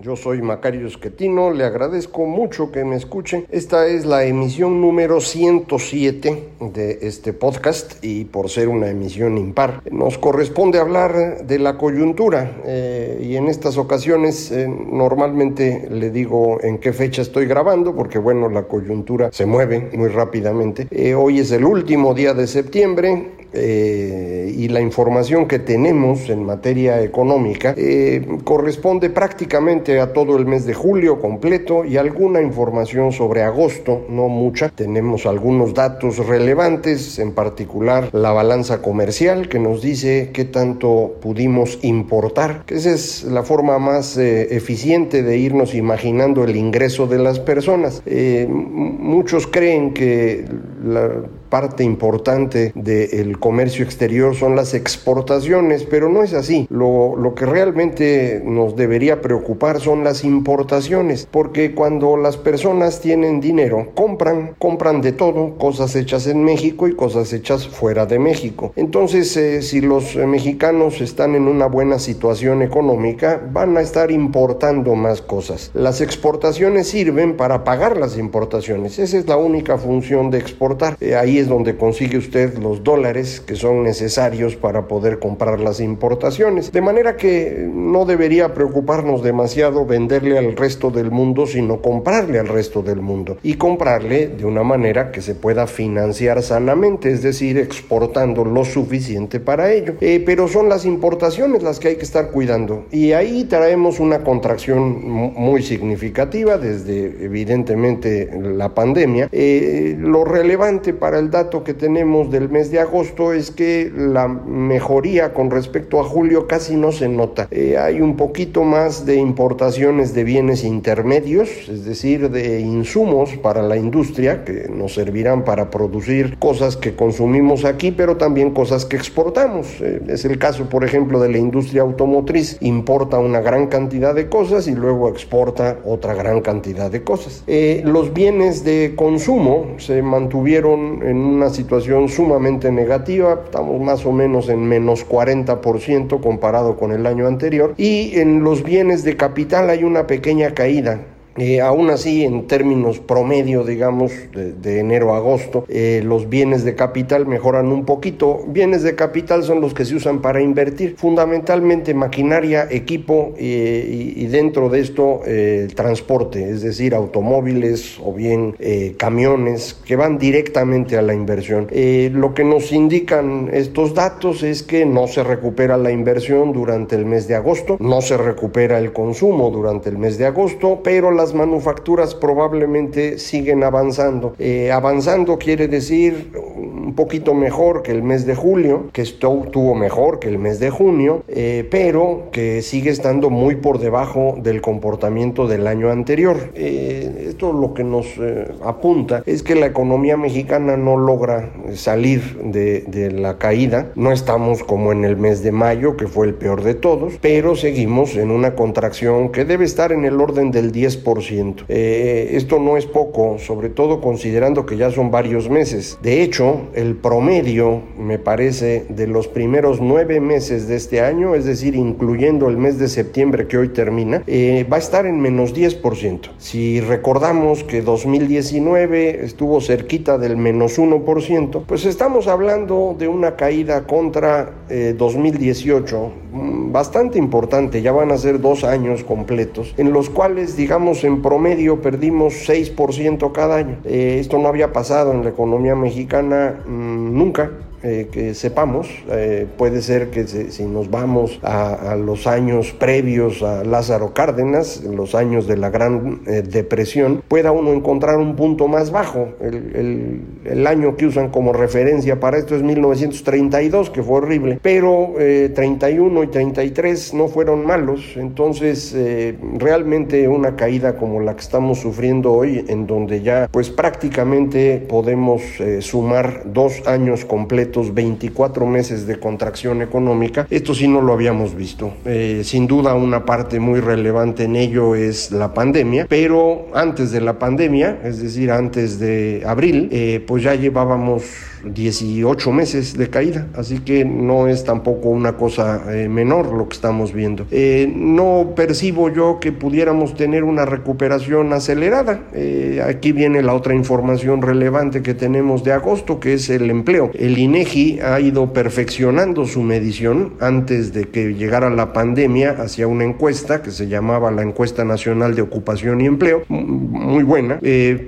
Yo soy Macario Esquetino, le agradezco mucho que me escuchen. Esta es la emisión número 107 de este podcast y por ser una emisión impar, nos corresponde hablar de la coyuntura eh, y en estas ocasiones eh, normalmente le digo en qué fecha estoy grabando porque bueno, la coyuntura se mueve muy rápidamente. Eh, hoy es el último día de septiembre, eh, y la información que tenemos en materia económica eh, corresponde prácticamente a todo el mes de julio completo y alguna información sobre agosto, no mucha. Tenemos algunos datos relevantes, en particular la balanza comercial que nos dice qué tanto pudimos importar, esa es la forma más eh, eficiente de irnos imaginando el ingreso de las personas. muchos creen que la parte importante del comercio exterior son las exportaciones, pero no es así. Lo, que realmente nos debería preocupar son las importaciones, porque cuando las personas tienen dinero, compran, compran de todo, cosas hechas en México y cosas hechas fuera de México. Entonces, eh, si los mexicanos están en una buena situación económica, van a estar importando más cosas. Las exportaciones sirven para pagar las importaciones. Esa es la única función de Eh, ahí es donde consigue usted los dólares que son necesarios para poder comprar las importaciones. De manera que no debería preocuparnos demasiado venderle al resto del mundo, sino comprarle al resto del mundo y comprarle de una manera que se pueda financiar sanamente, es decir, exportando lo suficiente para ello. Eh, pero son las importaciones las que hay que estar cuidando y ahí traemos una contracción muy significativa desde evidentemente la pandemia. Eh, lo relevante para el dato que tenemos del mes de agosto es que la mejoría con respecto a julio casi no se nota. Eh, hay un poquito más de importaciones de bienes intermedios, es decir, de insumos para la industria que nos servirán para producir cosas que consumimos aquí, pero también cosas que exportamos. Eh, es el caso, por ejemplo, de la industria automotriz. Importa una gran cantidad de cosas y luego exporta otra gran cantidad de cosas. Eh, los bienes de consumo se mantuvieron en una situación sumamente negativa, estamos más o menos en menos 40% comparado con el año anterior y en los bienes de capital hay una pequeña caída eh, aún así, en términos promedio, digamos, de, enero a agosto, eh, los bienes de capital mejoran un poquito. Bienes de capital son los que se usan para invertir, fundamentalmente maquinaria, equipo eh, y, dentro de esto el transporte, es decir, automóviles o bien camiones que van directamente a la inversión. lo que nos indican estos datos es que no se recupera la inversión durante el mes de agosto, no se recupera el consumo durante el mes de agosto, pero la las manufacturas probablemente siguen avanzando. Eh, avanzando quiere decir poquito mejor que el mes de julio, que estuvo mejor que el mes de junio, eh, pero que sigue estando muy por debajo del comportamiento del año anterior. Eh, esto lo que nos apunta es que la economía mexicana no logra salir de, la caída. No estamos como en el mes de mayo, que fue el peor de todos, pero seguimos en una contracción que debe estar en el orden del 10%. Eh, esto no es poco, sobre todo considerando que ya son varios meses. De hecho, el el promedio, me parece, de los primeros nueve meses de este año, es decir, incluyendo el mes de septiembre que hoy termina, eh, va a estar en menos 10%. Si recordamos que 2019 estuvo cerquita del menos 1%, pues estamos hablando de una caída contra 2018 eh, bastante importante, ya van a ser dos años completos, en los cuales, digamos, en promedio perdimos 6% cada año. Eh, esto no había pasado en la economía mexicana mm, nunca. Eh, que sepamos. Eh, puede ser que si nos vamos a, los años previos a Lázaro Cárdenas, los años de la Gran eh, Depresión, pueda uno encontrar un punto más bajo. El, el, año que usan como referencia para esto es 1932, que fue horrible, pero 31 y 33 no fueron malos. Entonces, realmente una caída como la que estamos sufriendo hoy, en donde ya pues prácticamente podemos sumar dos años completos 24 meses de contracción económica, esto sí no lo habíamos visto. Eh, sin duda una parte muy relevante en ello es la pandemia, pero antes de la pandemia, es decir, antes de abril, eh, pues ya llevábamos 18 meses de caída, así que no es tampoco una cosa eh, menor lo que estamos viendo. No percibo yo que pudiéramos tener una recuperación acelerada. Aquí viene la otra información relevante que tenemos de agosto, que es el empleo. El INEGI ha ido perfeccionando su medición antes de que llegara la pandemia hacia una encuesta que se llamaba la encuesta nacional de ocupación y empleo, muy buena,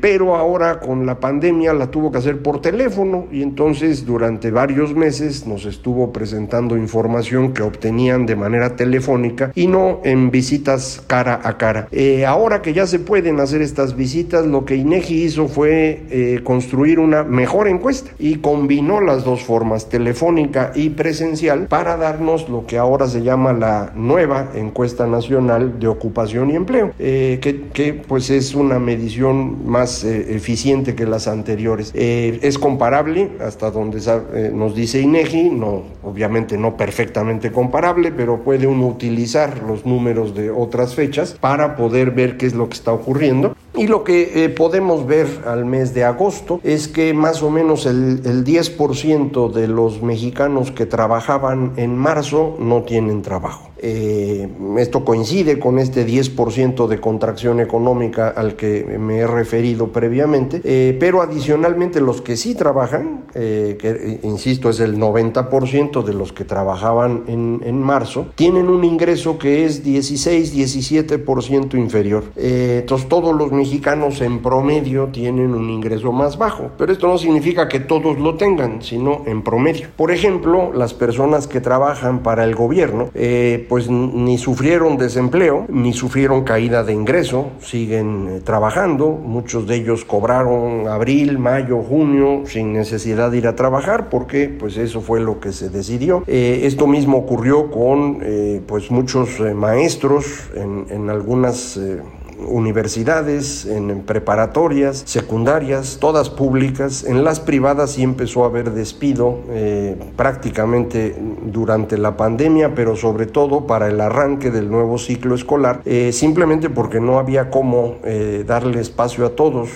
pero ahora con la pandemia la tuvo que hacer por teléfono y entonces durante varios meses nos estuvo presentando información que obtenían de manera telefónica y no en visitas cara a cara. Eh, ahora que ya se pueden hacer estas visitas, lo que INEGI hizo fue eh, construir una mejor encuesta y combinó las dos formas, telefónica y presencial, para darnos lo que ahora se llama la nueva encuesta nacional de ocupación y empleo, eh, que, pues es una medición más eficiente que las anteriores. es comparable hasta donde eh, nos dice INEGI, no, obviamente no perfectamente comparable, pero puede uno utilizar los números de otras fechas para poder ver qué es lo que está ocurriendo. Y lo que eh, podemos ver al mes de agosto es que más o menos el, el 10% de los mexicanos que trabajaban en marzo no tienen trabajo. Eh, esto coincide con este 10% de contracción económica al que me he referido previamente, eh, pero adicionalmente los que sí trabajan, eh, que insisto es el 90% de los que trabajaban en, en, marzo, tienen un ingreso que es 16-17% inferior. entonces todos los mexicanos en promedio tienen un ingreso más bajo, pero esto no significa que todos lo tengan, sino en promedio. Por ejemplo, las personas que trabajan para el gobierno, pues ni sufrieron desempleo, ni sufrieron caída de ingreso, siguen eh, trabajando, muchos de ellos cobraron abril, mayo, junio sin necesidad de ir a trabajar porque pues eso fue lo que se decidió. Eh, esto mismo ocurrió con eh, pues muchos maestros en, en algunas universidades, en preparatorias, secundarias, todas públicas. En las privadas sí empezó a haber despido eh, prácticamente durante la pandemia, pero sobre todo para el arranque del nuevo ciclo escolar, eh, simplemente porque no había cómo eh, darle espacio a todos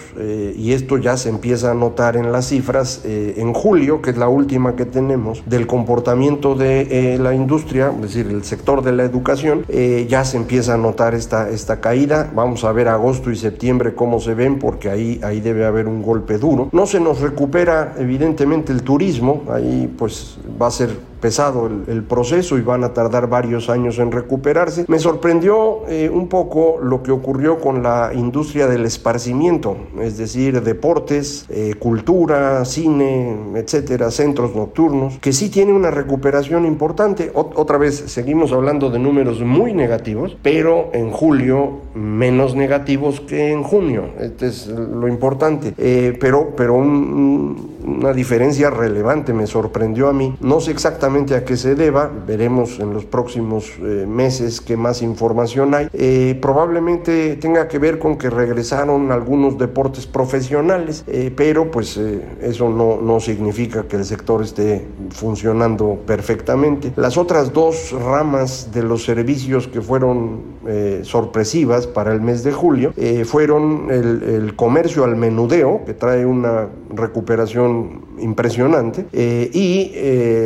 y esto ya se empieza a notar en las cifras en julio, que es la última que tenemos, del comportamiento de la industria, es decir, el sector de la educación, ya se empieza a notar esta, esta caída. Vamos Vamos a ver agosto y septiembre cómo se ven porque ahí, ahí debe haber un golpe duro. No se nos recupera evidentemente el turismo, ahí pues va a ser pesado el, proceso y van a tardar varios años en recuperarse. Me sorprendió eh, un poco lo que ocurrió con la industria del esparcimiento, es decir, deportes, eh, cultura, cine, etcétera, centros nocturnos, que sí tiene una recuperación importante. otra vez seguimos hablando de números muy negativos, pero en julio menos negativos que en junio. Este es lo importante. Eh, pero pero una diferencia relevante me sorprendió a mí. No sé exactamente a qué se deba, veremos en los próximos eh, meses qué más información hay. Eh, probablemente tenga que ver con que regresaron algunos deportes profesionales, eh, pero pues eso no, no significa que el sector esté funcionando perfectamente. Las otras dos ramas de los servicios que fueron eh, sorpresivas para el mes de julio eh, fueron el, el, comercio al menudeo, que trae una recuperación impresionante, eh, y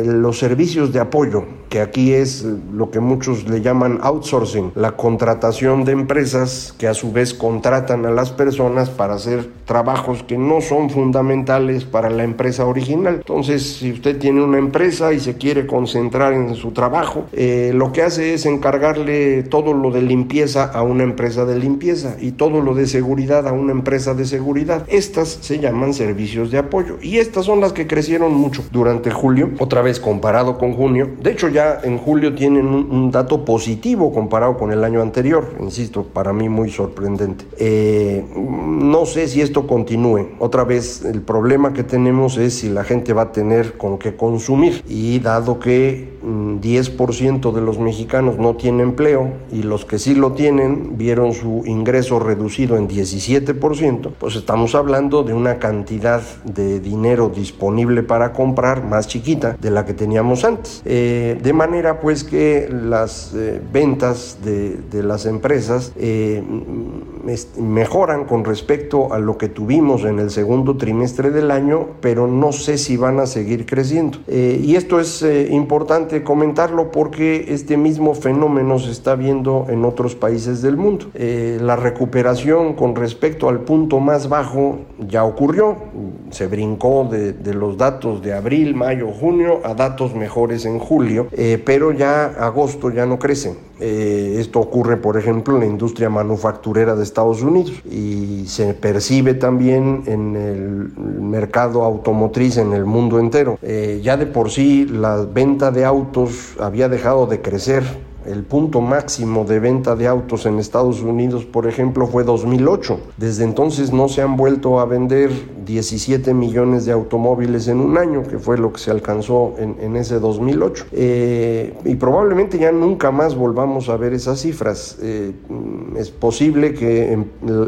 los servicios de apoyo, que aquí es lo que muchos le llaman outsourcing, la contratación de empresas que a su vez contratan a las personas para hacer trabajos que no son fundamentales para la empresa original. Entonces, si usted tiene una empresa y se quiere concentrar en su trabajo, lo que hace es encargarle todo lo de limpieza a una empresa de limpieza y todo lo de seguridad a una empresa de seguridad. Estas se llaman servicios de apoyo y estas son las que crecieron mucho durante julio, otra vez comparado con junio. De hecho ya en julio tienen un, dato positivo comparado con el año anterior, insisto, para mí muy sorprendente. Eh, no sé si esto continúe. Otra vez el problema que tenemos es si la gente va a tener con qué consumir y dado que 10% mm, de los mexicanos no tienen empleo y los que sí lo tienen vieron su ingreso reducido en 17%, pues estamos hablando de una cantidad de dinero disponible para comprar más chiquita de la que teníamos antes. Eh, de manera pues que las eh, ventas de, las empresas eh, mejoran con respecto a lo que tuvimos en el segundo trimestre del año, pero no sé si van a seguir creciendo. y esto es importante comentarlo porque este mismo fenómeno se está viendo en otros países del mundo. Eh, la recuperación con respecto al punto más bajo ya ocurrió, se brincó de, los datos de abril, mayo, junio a datos mejores en julio, eh, pero ya agosto ya no crecen. Eh, esto ocurre, por ejemplo, en la industria manufacturera de Estados Unidos y se percibe también en el mercado automotriz en el mundo entero. ya de por sí la venta de autos había dejado de crecer el punto máximo de venta de autos en Estados Unidos, por ejemplo, fue 2008. Desde entonces no se han vuelto a vender 17 millones de automóviles en un año, que fue lo que se alcanzó en, ese 2008. Eh, y probablemente ya nunca más volvamos a ver esas cifras. Eh, es posible que em,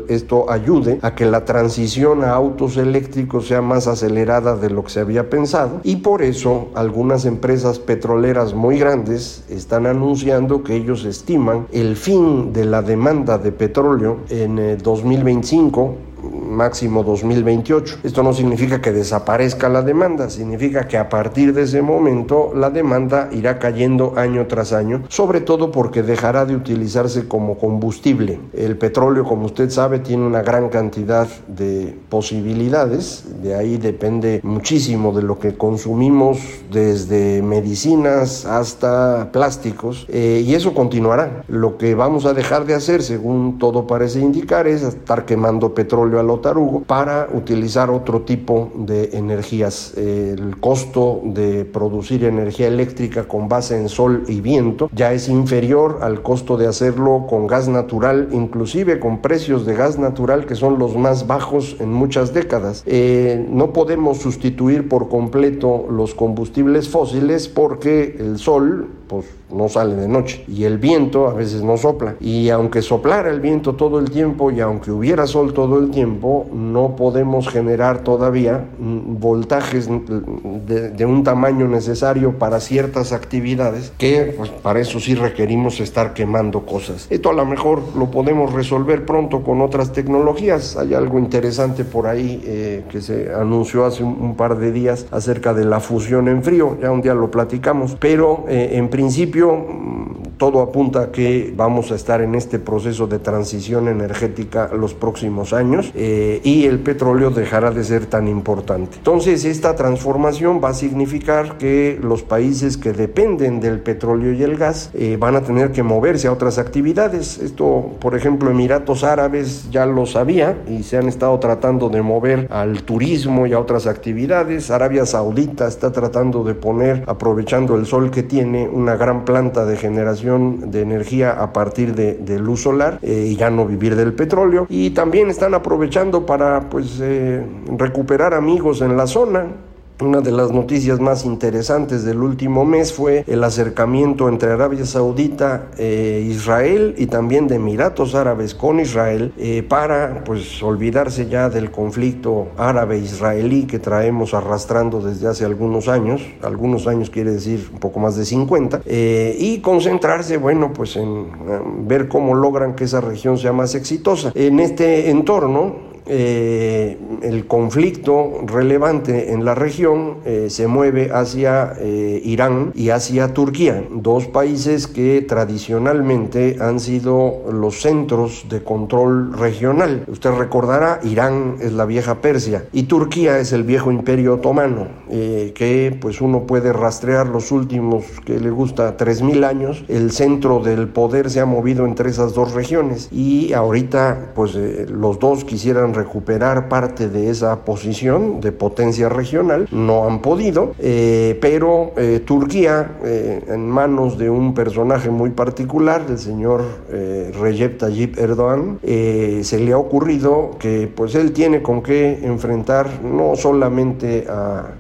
esto ayude a que la transición a autos eléctricos sea más acelerada de lo que se había pensado y por eso algunas empresas petroleras muy grandes están anunciando que ellos estiman el fin de la demanda de petróleo en 2025 eh, máximo 2028. Esto no significa que desaparezca la demanda, significa que a partir de ese momento la demanda irá cayendo año tras año, sobre todo porque dejará de utilizarse como combustible. El petróleo, como usted sabe, tiene una gran cantidad de posibilidades, de ahí depende muchísimo de lo que consumimos, desde medicinas hasta plásticos, eh, y eso continuará. Lo que vamos a dejar de hacer, según todo parece indicar, es estar quemando petróleo a lo tarugo para utilizar otro tipo de energías. El costo de producir energía eléctrica con base en sol y viento ya es inferior al costo de hacerlo con gas natural, inclusive con precios de gas natural que son los más bajos en muchas décadas. Eh, no podemos sustituir por completo los combustibles fósiles porque el sol pues no sale de noche. Y el viento a veces no sopla. Y aunque soplara el viento todo el tiempo y aunque hubiera sol todo el tiempo no podemos generar todavía mm, voltajes de, un tamaño necesario para ciertas actividades que pues para eso sí requerimos estar quemando cosas. Esto a lo mejor lo podemos resolver pronto con otras tecnologías. Hay algo interesante por ahí eh, que se anunció hace un, par de días acerca de la fusión en frío. Ya un día lo platicamos. Pero eh, en principio, todo apunta a que vamos a estar en este proceso de transición energética los próximos años eh, y el petróleo dejará de ser tan importante. Entonces, esta transformación va a significar que los países que dependen del petróleo y el gas eh, van a tener que moverse a otras actividades. Esto, por ejemplo, Emiratos Árabes ya lo sabía y se han estado tratando de mover al turismo y a otras actividades. Arabia Saudita está tratando de poner, aprovechando el sol que tiene, una gran planta de generación de energía a partir de, luz solar eh, y ya no vivir del petróleo. Y también están aprovechando para pues eh, recuperar amigos en la zona Una de las noticias más interesantes del último mes fue el acercamiento entre Arabia Saudita e Israel y también de Emiratos Árabes con Israel eh, para pues olvidarse ya del conflicto árabe-israelí que traemos arrastrando desde hace algunos años, algunos años quiere decir un poco más de 50, eh, y concentrarse, bueno, pues en ver cómo logran que esa región sea más exitosa. En este entorno, eh, el conflicto relevante en la región eh, se mueve hacia eh, Irán y hacia Turquía, dos países que tradicionalmente han sido los centros de control regional. Usted recordará, Irán es la vieja Persia y Turquía es el viejo imperio otomano, que pues uno puede rastrear los últimos, que le gusta, 3.000 años. El centro del poder se ha movido entre esas dos regiones y ahorita pues los dos quisieran recuperar parte de esa posición de potencia regional. No han podido, eh, pero eh, Turquía, eh, en manos de un personaje muy particular, el señor Recep Tayyip Erdogan, se le ha ocurrido que pues él tiene con qué enfrentar no solamente a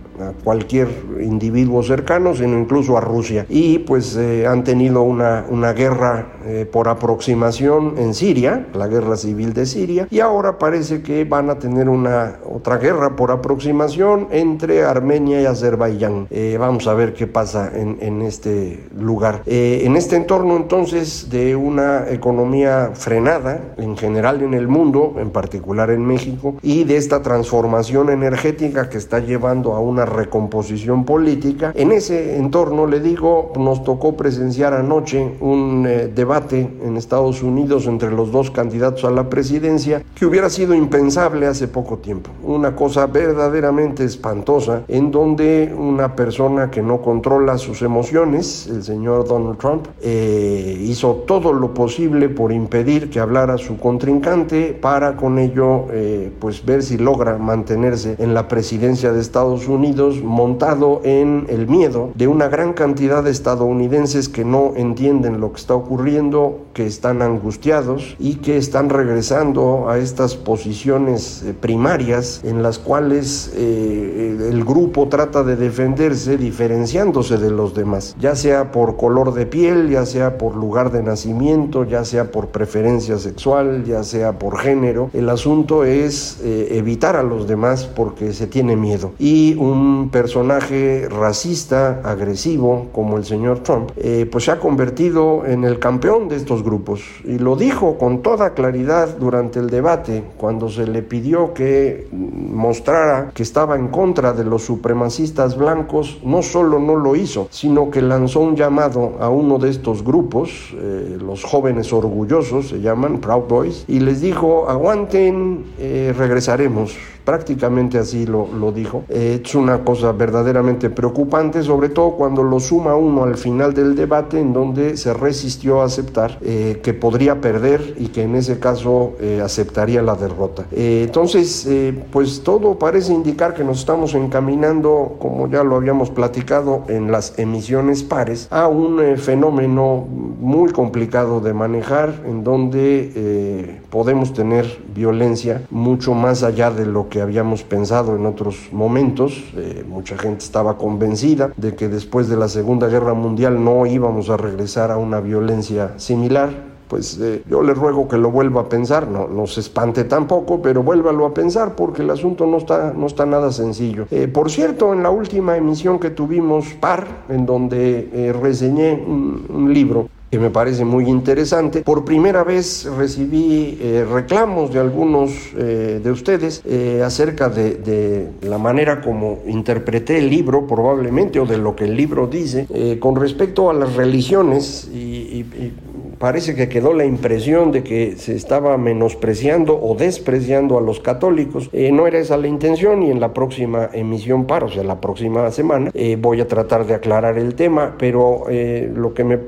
cualquier individuo cercano, sino incluso a Rusia. Y pues han tenido una, una guerra eh, por aproximación en Siria, la guerra civil de Siria, y ahora parece que van a tener una otra guerra por aproximación entre Armenia y Azerbaiyán. Eh, vamos a ver qué pasa en, en este lugar. en este entorno entonces de una economía frenada en general en el mundo, en particular en México, y de esta transformación energética que está llevando a una recomposición política. En ese entorno, le digo, nos tocó presenciar anoche un eh, debate en Estados Unidos entre los dos candidatos a la presidencia que hubiera sido impensable hace poco tiempo. Una cosa verdaderamente espantosa en donde una persona que no controla sus emociones, el señor Donald Trump, eh, hizo todo lo posible por impedir que hablara su contrincante para con ello eh, pues ver si logra mantenerse en la presidencia de Estados Unidos montado en el miedo de una gran cantidad de estadounidenses que no entienden lo que está ocurriendo, que están angustiados y que están regresando a estas posiciones eh, primarias en las cuales eh, el grupo trata de defenderse diferenciándose de los demás, ya sea por color de piel, ya sea por lugar de nacimiento, ya sea por preferencia sexual, ya sea por género. El asunto es eh, evitar a los demás porque se tiene miedo. Y un personaje racista, agresivo, como el señor Trump, eh, pues se ha convertido en el campeón de estos grupos. Y lo dijo con toda claridad durante el debate, cuando se le pidió que mostrara que estaba en contra de los supremacistas blancos, no solo no lo hizo, sino que lanzó un llamado a uno de estos grupos, eh, los jóvenes orgullosos, se llaman Proud Boys, y les dijo, aguanten, eh, regresaremos prácticamente así lo, lo dijo. Eh, es una cosa verdaderamente preocupante, sobre todo cuando lo suma uno al final del debate en donde se resistió a aceptar eh, que podría perder y que en ese caso eh, aceptaría la derrota. entonces, pues todo parece indicar que nos estamos encaminando, como ya lo habíamos platicado en las emisiones pares, a un fenómeno muy complicado de manejar en donde podemos tener violencia mucho más allá de lo que habíamos pensado en otros momentos. Eh, mucha gente estaba convencida de que después de la Segunda Guerra Mundial no íbamos a regresar a una violencia similar pues eh, yo le ruego que lo vuelva a pensar, no, no se espante tampoco, pero vuélvalo a pensar porque el asunto no está, no está nada sencillo. Eh, por cierto, en la última emisión que tuvimos par, en donde reseñé un libro que me parece muy interesante. Por primera vez recibí eh, reclamos de algunos eh, de ustedes eh, acerca de, la manera como interpreté el libro, probablemente, o de lo que el libro dice, con respecto a las religiones y parece que quedó la impresión de que se estaba menospreciando o despreciando a los católicos. Eh, no era esa la intención y en la próxima emisión para, o sea, la próxima semana, eh, voy a tratar de aclarar el tema, pero eh, lo que me,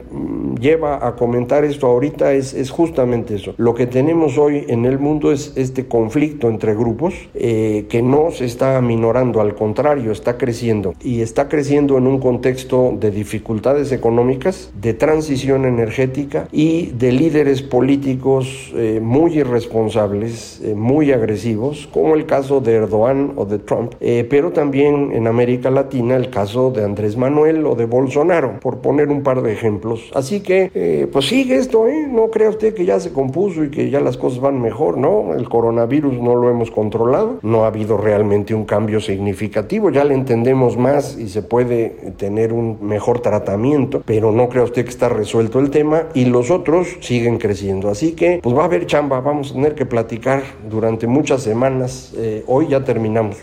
lleva a comentar esto ahorita es, es justamente eso. Lo que tenemos hoy en el mundo es este conflicto entre grupos que no se está aminorando, al contrario, está creciendo y está creciendo en un contexto de dificultades económicas, de transición energética de líderes políticos eh, muy irresponsables, eh, muy agresivos, como el caso de Erdogan o de Trump, pero también en América Latina el caso de Andrés Manuel o de Bolsonaro, por poner un par de ejemplos. Así que, pues sigue esto, ¿eh? No crea usted que ya se compuso y que ya las cosas van mejor, ¿no? El coronavirus no lo hemos controlado, no ha habido realmente un cambio significativo, ya le entendemos más y se puede tener un mejor tratamiento, pero no crea usted que está resuelto el tema y los otros siguen creciendo. Así que, pues va a haber chamba, vamos a tener que platicar durante muchas semanas. Eh, hoy ya terminamos.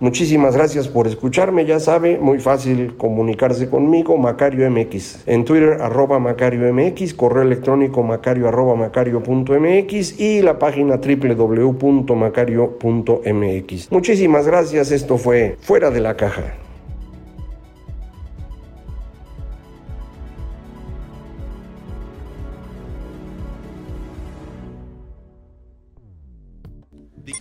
Muchísimas gracias por escucharme, ya sabe, muy fácil comunicarse conmigo, Macario MX. En Twitter, arroba Macario MX, correo electrónico macario arroba macario.mx y la página www.macario.mx. Muchísimas gracias, esto fue Fuera de la Caja.